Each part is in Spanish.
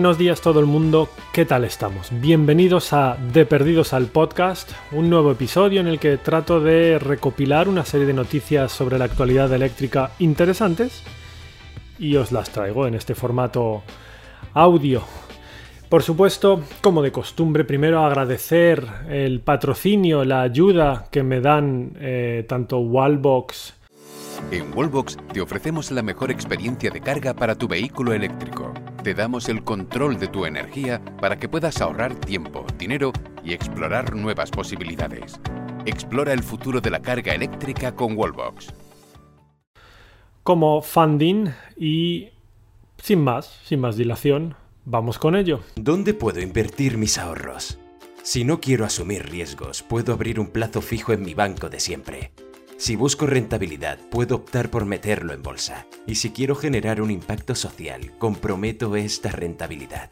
Buenos días todo el mundo, ¿qué tal estamos? Bienvenidos a De Perdidos al Podcast, un nuevo episodio en el que trato de recopilar una serie de noticias sobre la actualidad eléctrica interesantes y os las traigo en este formato audio. Por supuesto, como de costumbre, primero agradecer el patrocinio, la ayuda que me dan eh, tanto Wallbox. En Wallbox te ofrecemos la mejor experiencia de carga para tu vehículo eléctrico. Te damos el control de tu energía para que puedas ahorrar tiempo, dinero y explorar nuevas posibilidades. Explora el futuro de la carga eléctrica con Wallbox. Como funding y sin más, sin más dilación, vamos con ello. ¿Dónde puedo invertir mis ahorros? Si no quiero asumir riesgos, puedo abrir un plazo fijo en mi banco de siempre. Si busco rentabilidad, puedo optar por meterlo en bolsa. Y si quiero generar un impacto social, comprometo esta rentabilidad.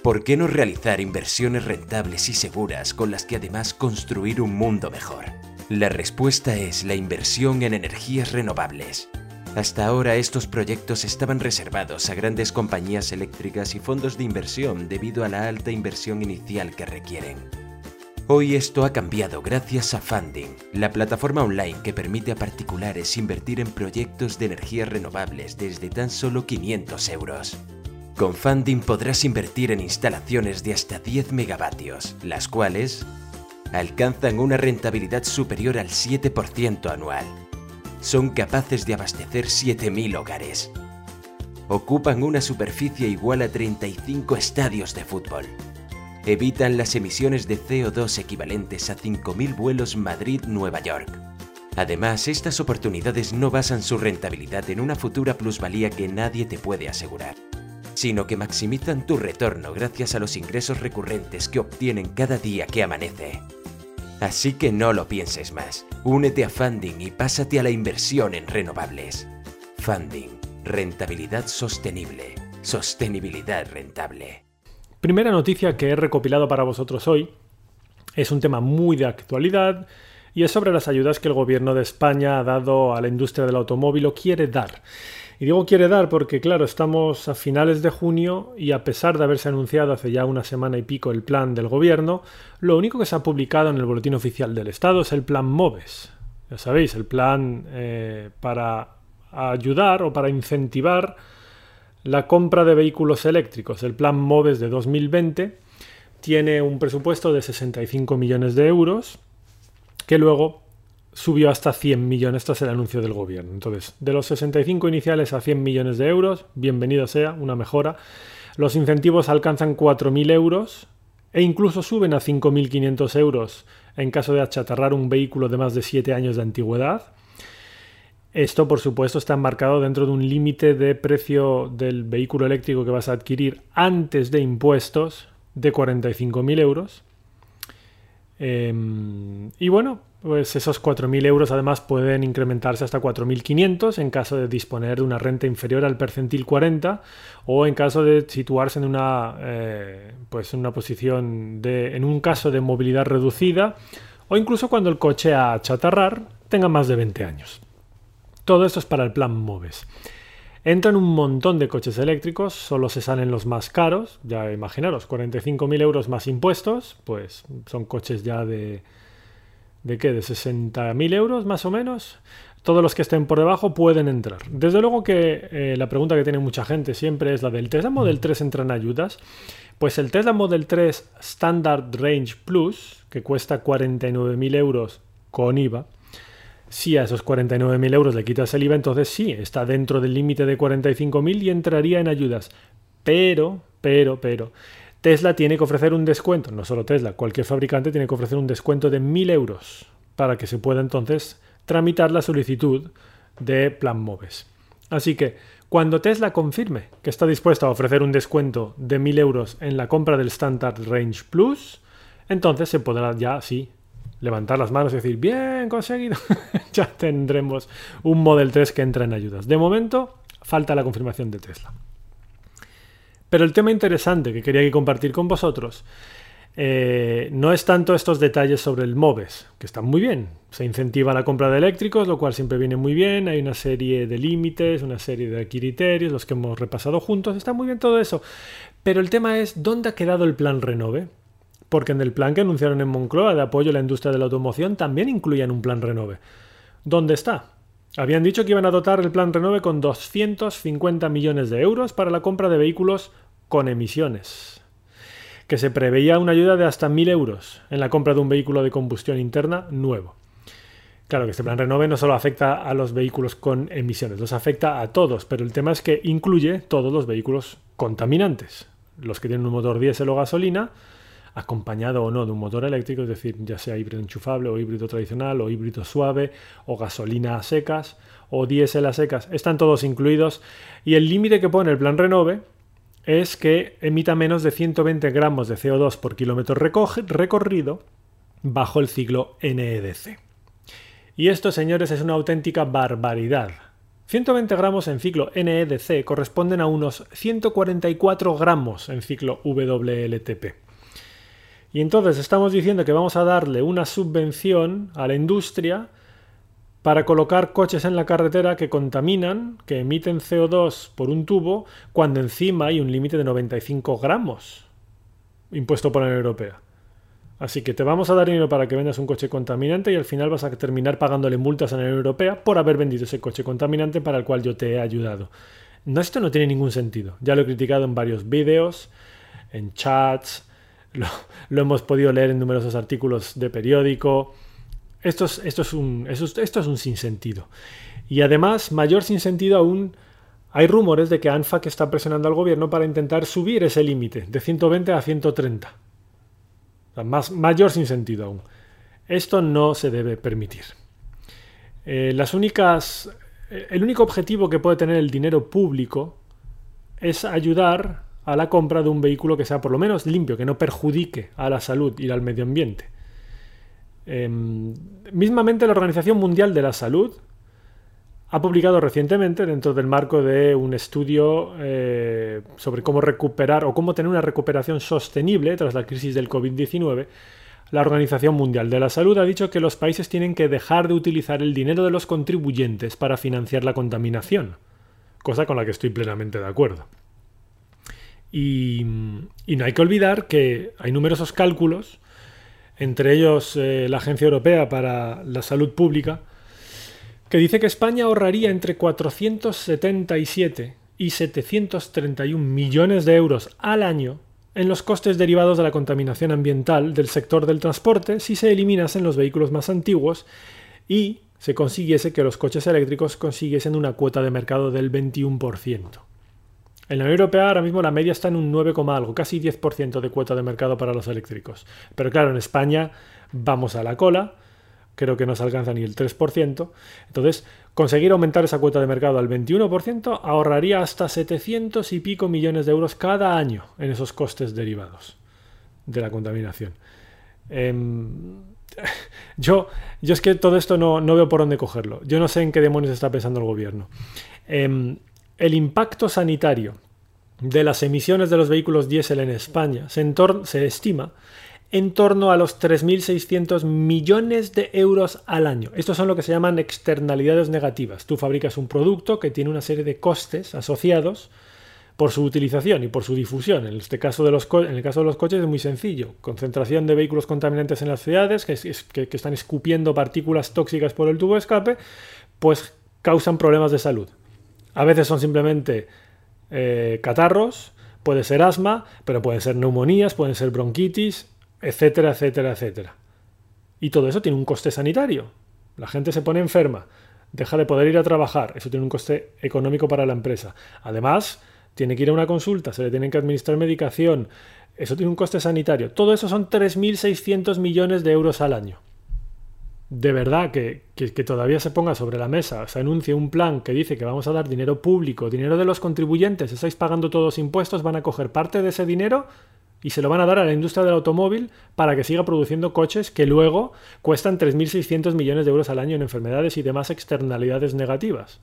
¿Por qué no realizar inversiones rentables y seguras con las que además construir un mundo mejor? La respuesta es la inversión en energías renovables. Hasta ahora estos proyectos estaban reservados a grandes compañías eléctricas y fondos de inversión debido a la alta inversión inicial que requieren. Hoy esto ha cambiado gracias a Funding, la plataforma online que permite a particulares invertir en proyectos de energías renovables desde tan solo 500 euros. Con Funding podrás invertir en instalaciones de hasta 10 megavatios, las cuales alcanzan una rentabilidad superior al 7% anual. Son capaces de abastecer 7.000 hogares. Ocupan una superficie igual a 35 estadios de fútbol evitan las emisiones de CO2 equivalentes a 5.000 vuelos Madrid-Nueva York. Además, estas oportunidades no basan su rentabilidad en una futura plusvalía que nadie te puede asegurar, sino que maximizan tu retorno gracias a los ingresos recurrentes que obtienen cada día que amanece. Así que no lo pienses más, únete a Funding y pásate a la inversión en renovables. Funding, rentabilidad sostenible, sostenibilidad rentable. Primera noticia que he recopilado para vosotros hoy es un tema muy de actualidad y es sobre las ayudas que el gobierno de España ha dado a la industria del automóvil o quiere dar. Y digo quiere dar porque, claro, estamos a finales de junio y a pesar de haberse anunciado hace ya una semana y pico el plan del gobierno, lo único que se ha publicado en el Boletín Oficial del Estado es el plan MOVES. Ya sabéis, el plan eh, para ayudar o para incentivar la compra de vehículos eléctricos. El plan MOVES de 2020 tiene un presupuesto de 65 millones de euros que luego subió hasta 100 millones tras el anuncio del gobierno. Entonces, de los 65 iniciales a 100 millones de euros, bienvenido sea, una mejora. Los incentivos alcanzan 4.000 euros e incluso suben a 5.500 euros en caso de achatarrar un vehículo de más de 7 años de antigüedad. Esto, por supuesto, está enmarcado dentro de un límite de precio del vehículo eléctrico que vas a adquirir antes de impuestos de 45.000 euros. Em, y bueno, pues esos 4.000 euros además pueden incrementarse hasta 4.500 en caso de disponer de una renta inferior al percentil 40 o en caso de situarse en una, eh, pues una posición de, en un caso de movilidad reducida o incluso cuando el coche a chatarrar tenga más de 20 años. Todo esto es para el plan MOVES. Entran un montón de coches eléctricos, solo se salen los más caros, ya imaginaros, 45.000 euros más impuestos, pues son coches ya de... ¿De qué? ¿De 60.000 euros más o menos? Todos los que estén por debajo pueden entrar. Desde luego que eh, la pregunta que tiene mucha gente siempre es la del Tesla Model 3 entran ayudas. Pues el Tesla Model 3 Standard Range Plus, que cuesta 49.000 euros con IVA, si a esos 49.000 euros le quitas el IVA, entonces sí, está dentro del límite de 45.000 y entraría en ayudas. Pero, pero, pero, Tesla tiene que ofrecer un descuento, no solo Tesla, cualquier fabricante tiene que ofrecer un descuento de 1.000 euros para que se pueda entonces tramitar la solicitud de Plan Moves. Así que, cuando Tesla confirme que está dispuesta a ofrecer un descuento de 1.000 euros en la compra del Standard Range Plus, entonces se podrá ya, sí, levantar las manos y decir, bien, conseguido, ya tendremos un Model 3 que entra en ayudas. De momento, falta la confirmación de Tesla. Pero el tema interesante que quería compartir con vosotros eh, no es tanto estos detalles sobre el MOVES, que están muy bien. Se incentiva la compra de eléctricos, lo cual siempre viene muy bien. Hay una serie de límites, una serie de criterios, los que hemos repasado juntos. Está muy bien todo eso. Pero el tema es, ¿dónde ha quedado el plan Renove? Porque en el plan que anunciaron en Moncloa de apoyo a la industria de la automoción también incluían un plan Renove. ¿Dónde está? Habían dicho que iban a dotar el plan Renove con 250 millones de euros para la compra de vehículos con emisiones que se preveía una ayuda de hasta 1.000 euros en la compra de un vehículo de combustión interna nuevo. Claro que este plan Renove no solo afecta a los vehículos con emisiones, los afecta a todos, pero el tema es que incluye todos los vehículos contaminantes, los que tienen un motor diésel o gasolina, acompañado o no de un motor eléctrico, es decir, ya sea híbrido enchufable o híbrido tradicional o híbrido suave o gasolina a secas o diésel a secas, están todos incluidos y el límite que pone el plan Renove es que emita menos de 120 gramos de CO2 por kilómetro recorrido bajo el ciclo NEDC. Y esto, señores, es una auténtica barbaridad. 120 gramos en ciclo NEDC corresponden a unos 144 gramos en ciclo WLTP. Y entonces estamos diciendo que vamos a darle una subvención a la industria para colocar coches en la carretera que contaminan, que emiten CO2 por un tubo, cuando encima hay un límite de 95 gramos impuesto por la Unión Europea. Así que te vamos a dar dinero para que vendas un coche contaminante y al final vas a terminar pagándole multas a la Unión Europea por haber vendido ese coche contaminante para el cual yo te he ayudado. No, esto no tiene ningún sentido. Ya lo he criticado en varios vídeos, en chats, lo hemos podido leer en numerosos artículos de periódico. Esto es, un, esto, es un sinsentido. Y además, mayor sinsentido aún, hay rumores de que ANFAC está presionando al gobierno para intentar subir ese límite de 120 a 130. más, mayor sinsentido aún. Esto no se debe permitir. Eh, las únicas, eh, el único objetivo que puede tener el dinero público es ayudar a la compra de un vehículo que sea por lo menos limpio, que no perjudique a la salud y al medio ambiente. Em, mismamente la Organización Mundial de la Salud ha publicado recientemente, dentro del marco de un estudio eh, sobre cómo recuperar o cómo tener una recuperación sostenible tras la crisis del COVID-19, la Organización Mundial de la Salud ha dicho que los países tienen que dejar de utilizar el dinero de los contribuyentes para financiar la contaminación, cosa con la que estoy plenamente de acuerdo. Y no hay que olvidar que hay numerosos cálculos entre ellos eh, la Agencia Europea para la Salud Pública, que dice que España ahorraría entre 477 y 731 millones de euros al año en los costes derivados de la contaminación ambiental del sector del transporte si se eliminasen los vehículos más antiguos y se consiguiese que los coches eléctricos consiguiesen una cuota de mercado del 21%. En la Unión Europea ahora mismo la media está en un 9, algo, casi 10% de cuota de mercado para los eléctricos. Pero claro, en España vamos a la cola, creo que no se alcanza ni el 3%. Entonces, conseguir aumentar esa cuota de mercado al 21% ahorraría hasta 700 y pico millones de euros cada año en esos costes derivados de la contaminación. Em, yo, yo es que todo esto no, no, veo por dónde cogerlo. Yo no sé en qué demonios está pensando el gobierno. Em, el impacto sanitario de las emisiones de los vehículos diésel en España se, estima en torno a los 3.600 millones de euros al año. Estos son lo que se llaman externalidades negativas. Tú fabricas un producto que tiene una serie de costes asociados por su utilización y por su difusión. En, este caso de los en el caso de los coches es muy sencillo. Concentración de vehículos contaminantes en las ciudades que, que están escupiendo partículas tóxicas por el tubo de escape, pues causan problemas de salud. A veces son simplemente eh, catarros, puede ser asma, pero pueden ser neumonías, pueden ser bronquitis, etcétera, etcétera, etcétera. Y todo eso tiene un coste sanitario. La gente se pone enferma, deja de poder ir a trabajar, eso tiene un coste económico para la empresa. Además, tiene que ir a una consulta, se le tienen que administrar medicación, eso tiene un coste sanitario. Todo eso son 3.600 millones de euros al año de verdad que, todavía se ponga sobre la mesa, se anuncie un plan que dice que vamos a dar dinero público, dinero de los contribuyentes, estáis pagando todos impuestos, van a coger parte de ese dinero y se lo van a dar a la industria del automóvil para que siga produciendo coches que luego cuestan 3.600 millones de euros al año en enfermedades y demás externalidades negativas.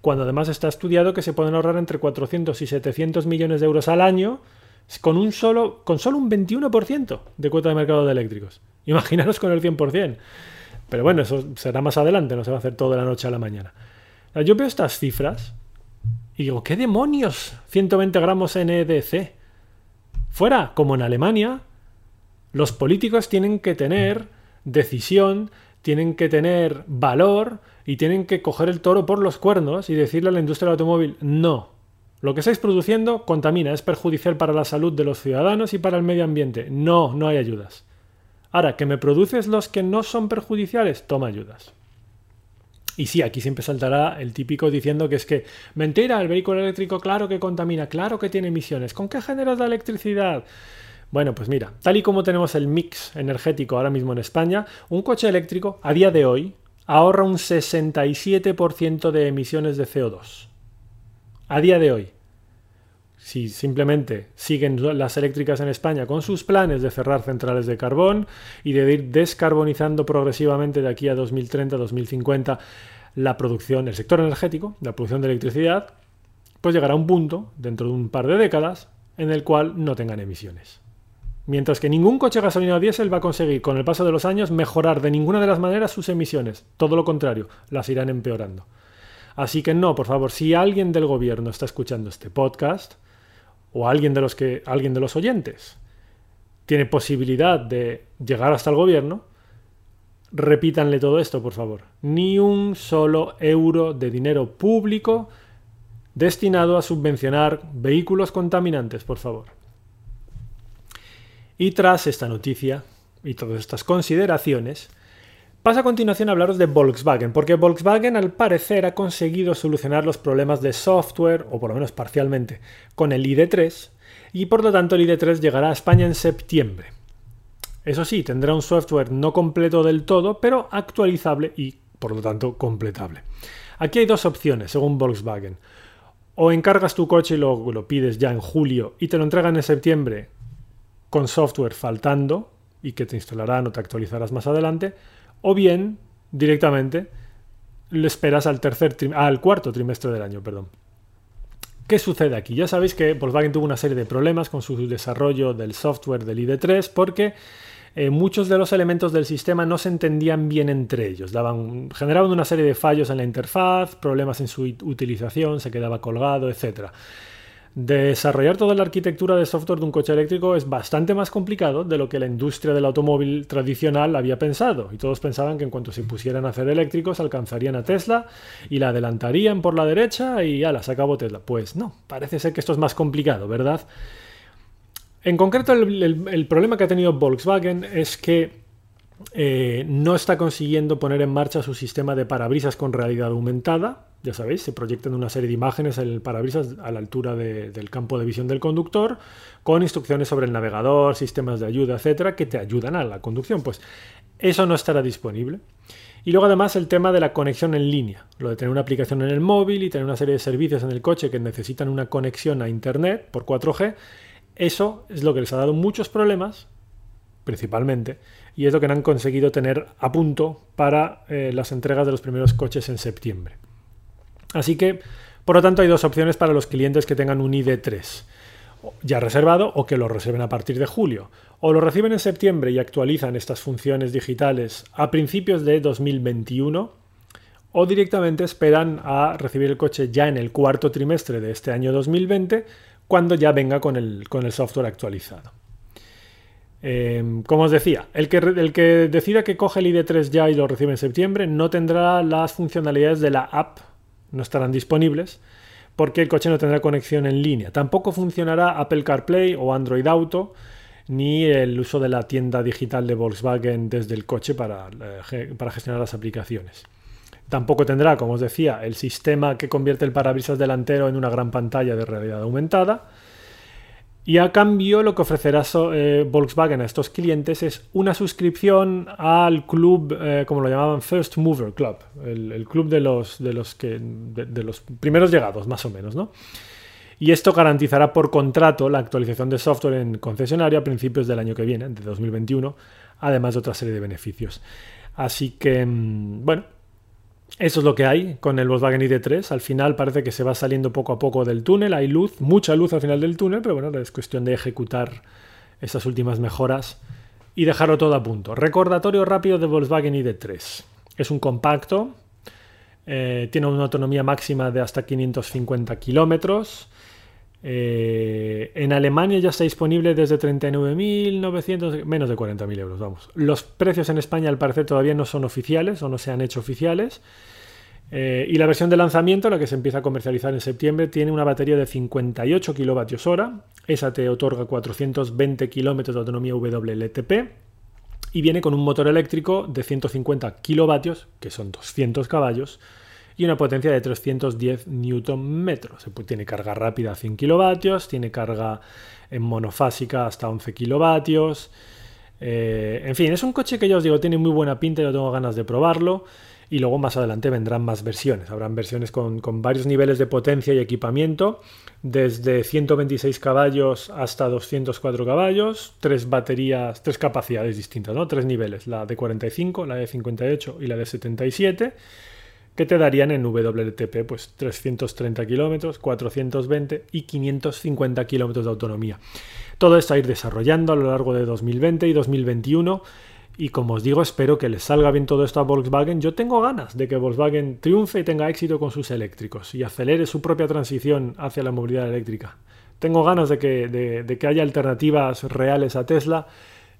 Cuando además está estudiado que se pueden ahorrar entre 400 y 700 millones de euros al año con, un solo, con solo un 21% de cuota de mercado de eléctricos. Imaginaros con el 100%. Pero bueno, eso será más adelante, no se va a hacer todo de la noche a la mañana. Yo veo estas cifras y digo, ¿qué demonios? 120 gramos NEDC. Fuera, como en Alemania, los políticos tienen que tener decisión, tienen que tener valor y tienen que coger el toro por los cuernos y decirle a la industria del automóvil, no, lo que estáis produciendo contamina, es perjudicial para la salud de los ciudadanos y para el medio ambiente. No, no hay ayudas. Ahora, que me produces los que no son perjudiciales, toma ayudas. Y sí, aquí siempre saltará el típico diciendo que es que, mentira, el vehículo eléctrico claro que contamina, claro que tiene emisiones. ¿Con qué generas la electricidad? Bueno, pues mira, tal y como tenemos el mix energético ahora mismo en España, un coche eléctrico a día de hoy ahorra un 67% de emisiones de CO2. A día de hoy. Si simplemente siguen las eléctricas en España con sus planes de cerrar centrales de carbón y de ir descarbonizando progresivamente de aquí a 2030-2050 la producción, el sector energético, la producción de electricidad, pues llegará un punto, dentro de un par de décadas, en el cual no tengan emisiones. Mientras que ningún coche gasolina o diésel va a conseguir con el paso de los años mejorar de ninguna de las maneras sus emisiones. Todo lo contrario, las irán empeorando. Así que no, por favor, si alguien del gobierno está escuchando este podcast, o alguien de los que alguien de los oyentes tiene posibilidad de llegar hasta el gobierno, repítanle todo esto, por favor. Ni un solo euro de dinero público destinado a subvencionar vehículos contaminantes, por favor. Y tras esta noticia y todas estas consideraciones, paso a continuación a hablaros de Volkswagen, porque Volkswagen al parecer ha conseguido solucionar los problemas de software, o por lo menos parcialmente, con el ID3, y por lo tanto el ID3 llegará a España en septiembre. Eso sí, tendrá un software no completo del todo, pero actualizable y por lo tanto completable. Aquí hay dos opciones, según Volkswagen. O encargas tu coche y lo, lo pides ya en julio y te lo entregan en septiembre con software faltando y que te instalarán o te actualizarás más adelante, o bien directamente lo esperas al tercer al cuarto trimestre del año, perdón. ¿Qué sucede aquí? Ya sabéis que Volkswagen tuvo una serie de problemas con su desarrollo del software del ID3 porque eh, muchos de los elementos del sistema no se entendían bien entre ellos, daban, generaban una serie de fallos en la interfaz, problemas en su utilización, se quedaba colgado, etc. Desarrollar toda la arquitectura de software de un coche eléctrico es bastante más complicado de lo que la industria del automóvil tradicional había pensado, y todos pensaban que en cuanto se pusieran a hacer eléctricos alcanzarían a Tesla y la adelantarían por la derecha y ya se acabó Tesla. Pues no, parece ser que esto es más complicado, ¿verdad? En concreto, el problema que ha tenido Volkswagen es que eh, no está consiguiendo poner en marcha su sistema de parabrisas con realidad aumentada. Ya sabéis, se proyectan una serie de imágenes en el parabrisas a la altura del campo de visión del conductor, con instrucciones sobre el navegador, sistemas de ayuda, etcétera, que te ayudan a la conducción. Pues eso no estará disponible. Y luego además el tema de la conexión en línea, lo de tener una aplicación en el móvil y tener una serie de servicios en el coche que necesitan una conexión a Internet por 4G, eso es lo que les ha dado muchos problemas, principalmente, y es lo que han conseguido tener a punto para eh, las entregas de los primeros coches en septiembre. Así que, por lo tanto, hay dos opciones para los clientes que tengan un ID3 ya reservado o que lo reserven a partir de julio. O lo reciben en septiembre y actualizan estas funciones digitales a principios de 2021 o directamente esperan a recibir el coche ya en el cuarto trimestre de este año 2020 cuando ya venga con el, con el software actualizado. Em, como os decía, el que, decida que coge el ID3 ya y lo recibe en septiembre no tendrá las funcionalidades de la app, no estarán disponibles, porque el coche no tendrá conexión en línea. Tampoco funcionará Apple CarPlay o Android Auto, ni el uso de la tienda digital de Volkswagen desde el coche para, eh, para gestionar las aplicaciones. Tampoco tendrá, como os decía, el sistema que convierte el parabrisas delantero en una gran pantalla de realidad aumentada y a cambio lo que ofrecerá eh, Volkswagen a estos clientes es una suscripción al club, eh, como lo llamaban, First Mover Club, el, club de los, de, los que, de, los primeros llegados, más o menos, ¿no? Y esto garantizará por contrato la actualización de software en concesionario a principios del año que viene, de 2021, además de otra serie de beneficios. Así que, mm, bueno, eso es lo que hay con el Volkswagen ID3. Al final parece que se va saliendo poco a poco del túnel. Hay luz, mucha luz al final del túnel, pero bueno, es cuestión de ejecutar esas últimas mejoras y dejarlo todo a punto. Recordatorio rápido de Volkswagen ID3. Es un compacto, eh, tiene una autonomía máxima de hasta 550 kilómetros. Eh, en Alemania ya está disponible desde 39.900, menos de 40.000 euros, vamos. Los precios en España al parecer todavía no son oficiales o no se han hecho oficiales. Eh, y la versión de lanzamiento, la que se empieza a comercializar en septiembre, tiene una batería de 58 kWh. Esa te otorga 420 km de autonomía WLTP. Y viene con un motor eléctrico de 150 kW, que son 200 caballos, y una potencia de 310 Nm. Tiene carga rápida a 100 kilovatios, tiene carga en monofásica hasta 11 kilovatios. Eh, en fin, es un coche que ya os digo, tiene muy buena pinta, yo tengo ganas de probarlo. Y luego más adelante vendrán más versiones. Habrán versiones con, con varios niveles de potencia y equipamiento, desde 126 caballos hasta 204 caballos, tres baterías, tres capacidades distintas, ¿no? Tres niveles, la de 45, la de 58 y la de 77 que te darían en WLTP pues 330 kilómetros, 420 y 550 kilómetros de autonomía. Todo esto a ir desarrollando a lo largo de 2020 y 2021 y como os digo espero que les salga bien todo esto a Volkswagen. Yo tengo ganas de que Volkswagen triunfe y tenga éxito con sus eléctricos y acelere su propia transición hacia la movilidad eléctrica. Tengo ganas de que, de que haya alternativas reales a Tesla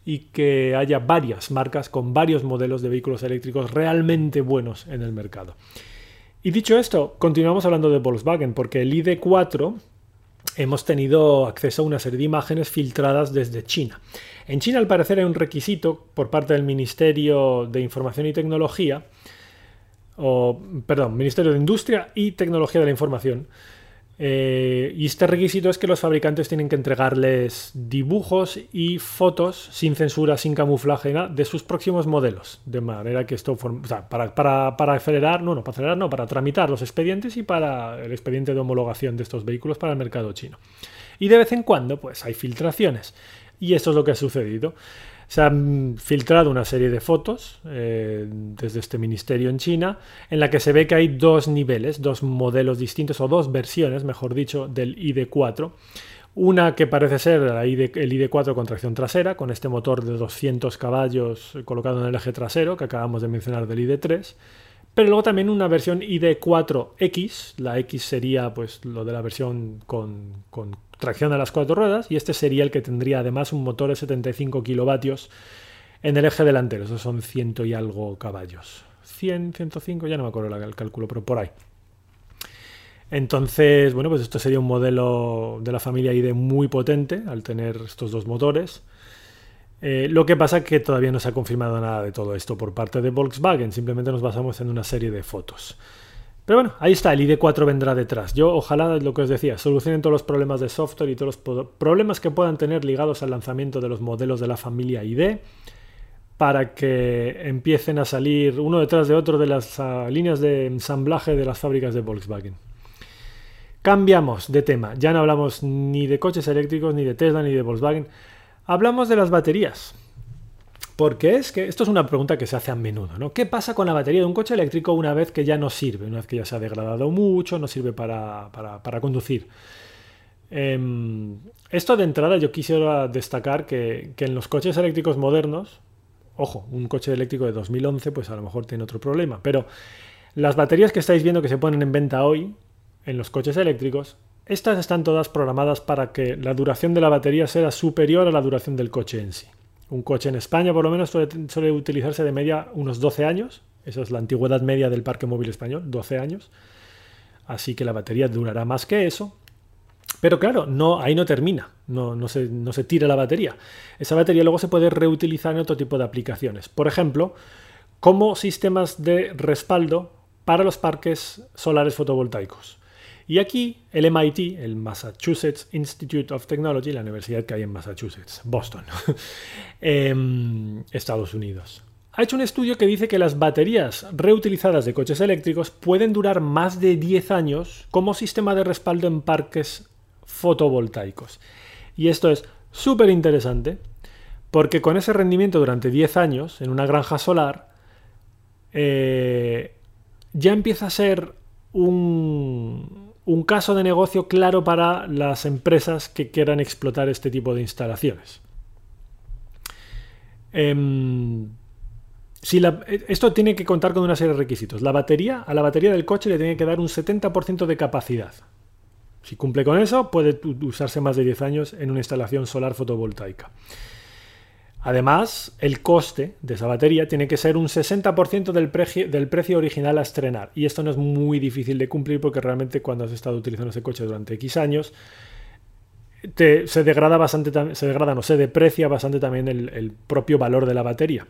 y que haya varias marcas con varios modelos de vehículos eléctricos realmente buenos en el mercado. Y dicho esto, continuamos hablando de Volkswagen porque el ID4 hemos tenido acceso a una serie de imágenes filtradas desde China. En China al parecer hay un requisito por parte del Ministerio de Información y Tecnología, o perdón, Ministerio de Industria y Tecnología de la Información, eh, y este requisito es que los fabricantes tienen que entregarles dibujos y fotos sin censura, sin camuflaje, de sus próximos modelos. De manera que esto, para, para, acelerar, no, no, para acelerar, no, para tramitar los expedientes y para el expediente de homologación de estos vehículos para el mercado chino. Y de vez en cuando, pues hay filtraciones. Y esto es lo que ha sucedido. Se han filtrado una serie de fotos eh, desde este ministerio en China en la que se ve que hay dos niveles, dos modelos distintos o dos versiones, mejor dicho, del ID4. Una que parece ser el ID4 con tracción trasera, con este motor de 200 caballos colocado en el eje trasero que acabamos de mencionar del ID3. Pero luego también una versión ID4X, la X sería pues lo de la versión con, con tracción a las cuatro ruedas y este sería el que tendría además un motor de 75 kilovatios en el eje delantero, esos son ciento y algo caballos. 100, 105, ya no me acuerdo el cálculo, pero por ahí. Entonces, bueno, pues esto sería un modelo de la familia ID muy potente al tener estos dos motores. Eh, lo que pasa es que todavía no se ha confirmado nada de todo esto por parte de Volkswagen, simplemente nos basamos en una serie de fotos. Pero bueno, ahí está, el ID4 vendrá detrás. Yo ojalá, lo que os decía, solucionen todos los problemas de software y todos los problemas que puedan tener ligados al lanzamiento de los modelos de la familia ID para que empiecen a salir uno detrás de otro de las ah, líneas de ensamblaje de las fábricas de Volkswagen. Cambiamos de tema, ya no hablamos ni de coches eléctricos, ni de Tesla, ni de Volkswagen, hablamos de las baterías. Porque es que esto es una pregunta que se hace a menudo, ¿no? ¿Qué pasa con la batería de un coche eléctrico una vez que ya no sirve, una vez que ya se ha degradado mucho, no sirve para, conducir? Em, esto de entrada yo quisiera destacar que, en los coches eléctricos modernos, ojo, un coche eléctrico de 2011 pues a lo mejor tiene otro problema, pero las baterías que estáis viendo que se ponen en venta hoy en los coches eléctricos, estas están todas programadas para que la duración de la batería sea superior a la duración del coche en sí. Un coche en España por lo menos suele, utilizarse de media unos 12 años. Esa es la antigüedad media del parque móvil español, 12 años. Así que la batería durará más que eso. Pero claro, no, ahí no termina, no, no, se, no se tira la batería. Esa batería luego se puede reutilizar en otro tipo de aplicaciones. Por ejemplo, como sistemas de respaldo para los parques solares fotovoltaicos. Y aquí el MIT, el Massachusetts Institute of Technology, la universidad que hay en Massachusetts, Boston, em, Estados Unidos, ha hecho un estudio que dice que las baterías reutilizadas de coches eléctricos pueden durar más de 10 años como sistema de respaldo en parques fotovoltaicos. Y esto es súper interesante porque con ese rendimiento durante 10 años en una granja solar, eh, ya empieza a ser un, un caso de negocio claro para las empresas que quieran explotar este tipo de instalaciones. Em, si esto tiene que contar con una serie de requisitos. La batería, a la batería del coche le tiene que dar un 70% de capacidad. Si cumple con eso, puede usarse más de 10 años en una instalación solar fotovoltaica. Además, el coste de esa batería tiene que ser un 60% del, del, precio original a estrenar. Y esto no es muy difícil de cumplir porque realmente cuando has estado utilizando ese coche durante X años, se degrada bastante, se degrada, no, se deprecia bastante también el propio valor de la batería.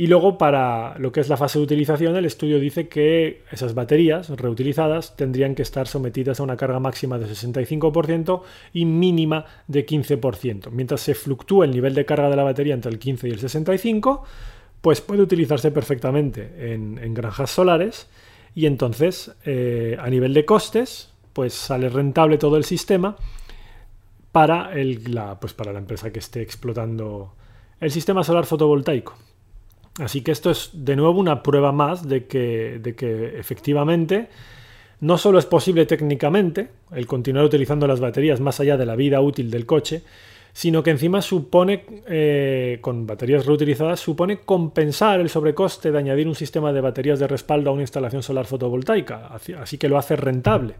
Y luego para lo que es la fase de utilización, el estudio dice que esas baterías reutilizadas tendrían que estar sometidas a una carga máxima de 65% y mínima de 15%. Mientras se fluctúa el nivel de carga de la batería entre el 15 y el 65, pues puede utilizarse perfectamente en, granjas solares y entonces eh, a nivel de costes, pues sale rentable todo el sistema para, la, pues para la empresa que esté explotando el sistema solar fotovoltaico. Así que esto es de nuevo una prueba más de que, de que efectivamente no solo es posible técnicamente el continuar utilizando las baterías más allá de la vida útil del coche, sino que encima supone, eh, con baterías reutilizadas, supone compensar el sobrecoste de añadir un sistema de baterías de respaldo a una instalación solar fotovoltaica, así que lo hace rentable.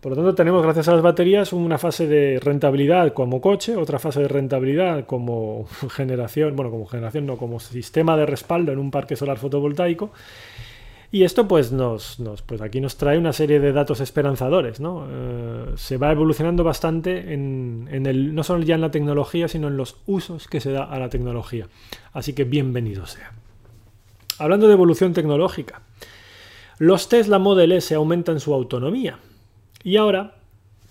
Por lo tanto, tenemos gracias a las baterías una fase de rentabilidad como coche, otra fase de rentabilidad como generación, bueno, como generación, no, como sistema de respaldo en un parque solar fotovoltaico. Y esto pues nos, pues aquí nos trae una serie de datos esperanzadores, ¿no? Eh, se va evolucionando bastante en, en, el, no solo ya en la tecnología, sino en los usos que se da a la tecnología. Así que bienvenido sea. Hablando de evolución tecnológica, los Tesla Model S aumentan su autonomía y ahora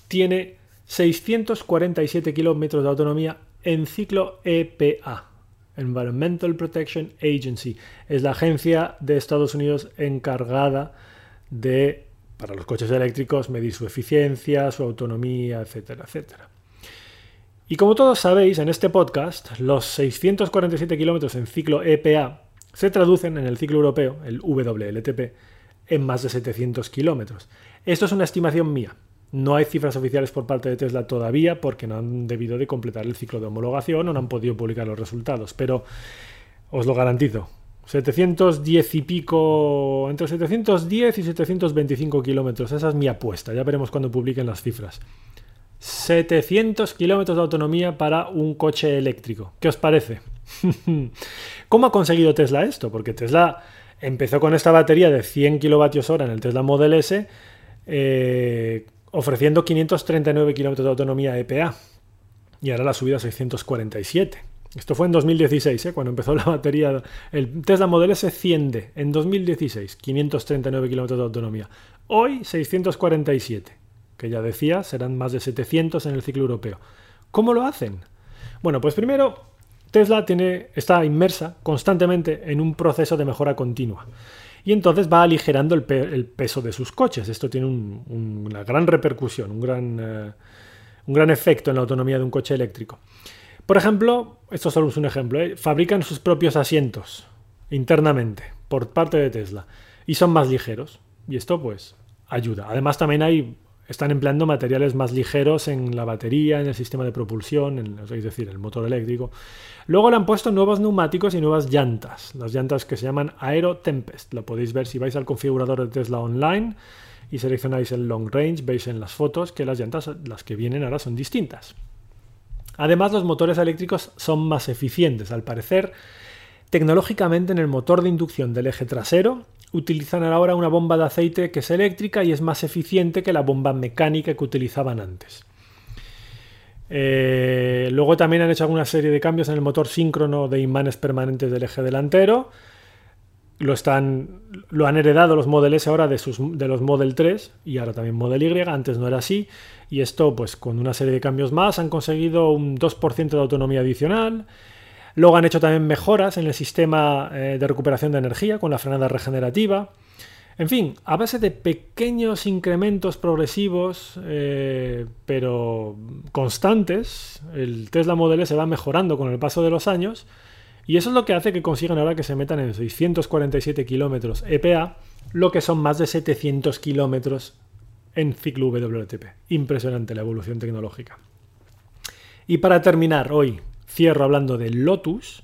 tiene 647 kilómetros de autonomía en ciclo EPA, Environmental Protection Agency. Es la agencia de Estados Unidos encargada de, para los coches eléctricos, medir su eficiencia, su autonomía, etcétera, etcétera. Y como todos sabéis, en este podcast, los 647 kilómetros en ciclo EPA se traducen en el ciclo europeo, el WLTP, en más de 700 kilómetros. Esto es una estimación mía. No hay cifras oficiales por parte de Tesla todavía porque no han debido de completar el ciclo de homologación o no han podido publicar los resultados, pero os lo garantizo. 710 y pico, entre 710 y 725 kilómetros, esa es mi apuesta, ya veremos cuando publiquen las cifras. 700 kilómetros de autonomía para un coche eléctrico. ¿Qué os parece? ¿Cómo ha conseguido Tesla esto? Porque Tesla empezó con esta batería de 100 kilovatios hora en el Tesla Model S, eh, ofreciendo 539 kilómetros de autonomía EPA. Y ahora la subida a 647. Esto fue en 2016, ¿eh? cuando empezó la batería. El Tesla Model S 100D en 2016, 539 kilómetros de autonomía. Hoy 647, que ya decía, serán más de 700 en el ciclo europeo. ¿Cómo lo hacen? Bueno, pues primero Tesla tiene, está inmersa constantemente en un proceso de mejora continua. Y entonces va aligerando el, peso de sus coches. Esto tiene una gran repercusión, un gran, eh, un gran efecto en la autonomía de un coche eléctrico. Por ejemplo, esto solo es un ejemplo, ¿eh? fabrican sus propios asientos internamente por parte de Tesla y son más ligeros. Y esto pues ayuda. Además también hay están empleando materiales más ligeros en la batería, en el sistema de propulsión, es decir, el motor eléctrico. Luego le han puesto nuevos neumáticos y nuevas llantas, las llantas que se llaman Aero Tempest. Lo podéis ver si vais al configurador de Tesla Online y seleccionáis el Long Range, veis en las fotos que las llantas, las que vienen ahora, son distintas. Además, los motores eléctricos son más eficientes, al parecer. Tecnológicamente, en el motor de inducción del eje trasero utilizan ahora una bomba de aceite que es eléctrica y es más eficiente que la bomba mecánica que utilizaban antes. Eh, luego también han hecho alguna serie de cambios en el motor síncrono de imanes permanentes del eje delantero. Lo, están, lo han heredado los Model S ahora de, sus, de los Model 3 y ahora también Model Y. Antes no era así. Y esto, pues con una serie de cambios más, han conseguido un 2% de autonomía adicional. Luego han hecho también mejoras en el sistema eh, de recuperación de energía con la frenada regenerativa. En fin, a base de pequeños incrementos progresivos, eh, pero constantes, el Tesla Model S va mejorando con el paso de los años y eso es lo que hace que consigan ahora que se metan en 647 kilómetros EPA lo que son más de 700 kilómetros en ciclo WLTP. Impresionante la evolución tecnológica. Y para terminar hoy, cierro hablando de Lotus,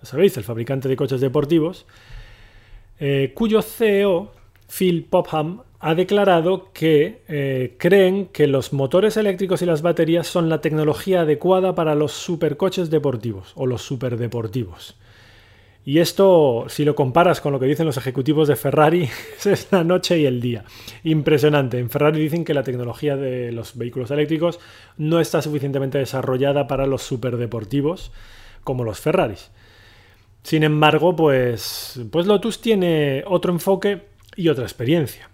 ya sabéis, el fabricante de coches deportivos, eh, cuyo CEO, Phil Popham, ha declarado que eh, creen que los motores eléctricos y las baterías son la tecnología adecuada para los supercoches deportivos o los superdeportivos. Y esto, si lo comparas con lo que dicen los ejecutivos de Ferrari, es la noche y el día. Impresionante. En Ferrari dicen que la tecnología de los vehículos eléctricos no está suficientemente desarrollada para los superdeportivos como los Ferraris. Sin embargo, pues, pues Lotus tiene otro enfoque y otra experiencia.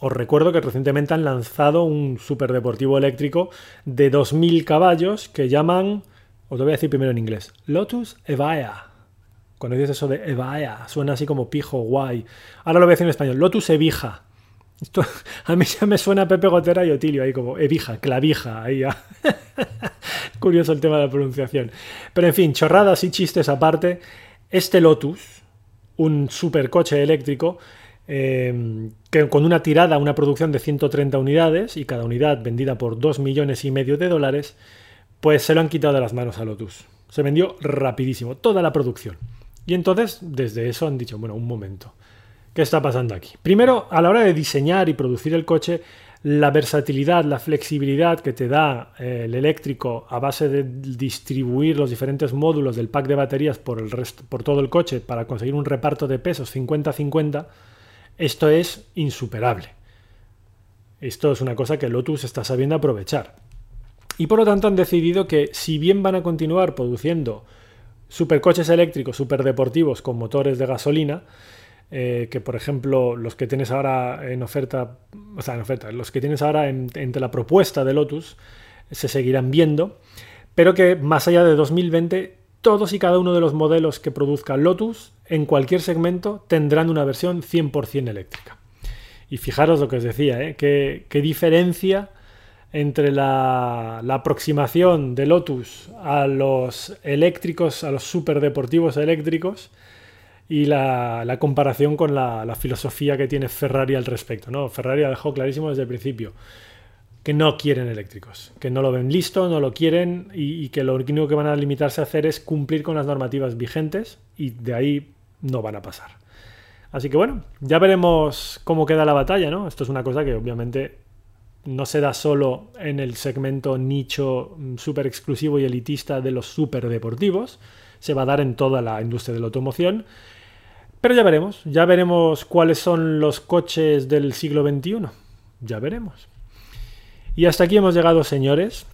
Os recuerdo que recientemente han lanzado un superdeportivo eléctrico de 2.000 caballos que llaman, os lo voy a decir primero en inglés, Lotus Evaya. Cuando dices eso de Evaya, suena así como pijo, guay. Ahora lo voy a decir en español, Lotus Evija. Esto, a mí ya me suena Pepe Gotera y Otilio ahí como Evija, clavija, ahí. Curioso el tema de la pronunciación. Pero en fin, chorradas y chistes aparte, este Lotus, un supercoche eléctrico, eh, que con una tirada, una producción de 130 unidades y cada unidad vendida por 2 millones y medio de dólares, pues se lo han quitado de las manos a Lotus. Se vendió rapidísimo, toda la producción. Y entonces, desde eso han dicho, bueno, un momento, ¿qué está pasando aquí? Primero, a la hora de diseñar y producir el coche, la versatilidad, la flexibilidad que te da eh, el eléctrico a base de distribuir los diferentes módulos del pack de baterías por, el por todo el coche para conseguir un reparto de pesos 50-50, esto es insuperable. Esto es una cosa que Lotus está sabiendo aprovechar. Y por lo tanto han decidido que si bien van a continuar produciendo supercoches eléctricos superdeportivos con motores de gasolina, eh, que por ejemplo los que tienes ahora en oferta, o sea, en oferta, los que tienes ahora entre la propuesta de Lotus se seguirán viendo, pero que más allá de 2020 todos y cada uno de los modelos que produzca Lotus en cualquier segmento tendrán una versión 100% eléctrica. Y fijaros lo que os decía, ¿eh? qué, diferencia entre la, aproximación de Lotus a los eléctricos, a los superdeportivos eléctricos, y la, comparación con la, filosofía que tiene Ferrari al respecto. ¿no? Ferrari ha clarísimo desde el principio que no quieren eléctricos, que no lo ven listo, no lo quieren y, que lo único que van a limitarse a hacer es cumplir con las normativas vigentes y de ahí no van a pasar. Así que bueno, ya veremos cómo queda la batalla, ¿no? Esto es una cosa que obviamente no se da solo en el segmento nicho mm, súper exclusivo y elitista de los super deportivos, se va a dar en toda la industria de la automoción. Pero ya veremos, ya veremos cuáles son los coches del siglo XXI. Ya veremos. Y hasta aquí hemos llegado, señores.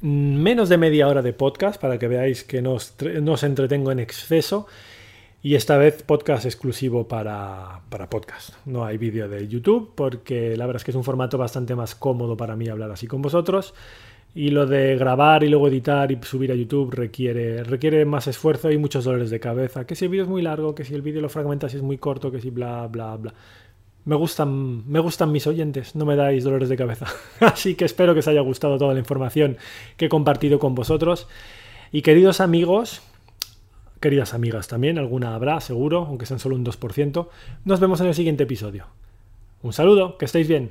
Menos de media hora de podcast para que veáis que no os, entretengo en exceso. Y esta vez podcast exclusivo para, para podcast. No hay vídeo de YouTube porque la verdad es que es un formato bastante más cómodo para mí hablar así con vosotros. Y lo de grabar y luego editar y subir a YouTube requiere, requiere más esfuerzo y muchos dolores de cabeza. Que si el vídeo es muy largo, que si el vídeo lo fragmentas es muy corto, que si bla, bla, bla. Me gustan, me gustan mis oyentes, no me dais dolores de cabeza. Así que espero que os haya gustado toda la información que he compartido con vosotros. Y queridos amigos, queridas amigas también, alguna habrá seguro, aunque sean solo un 2%, nos vemos en el siguiente episodio. Un saludo, que estéis bien.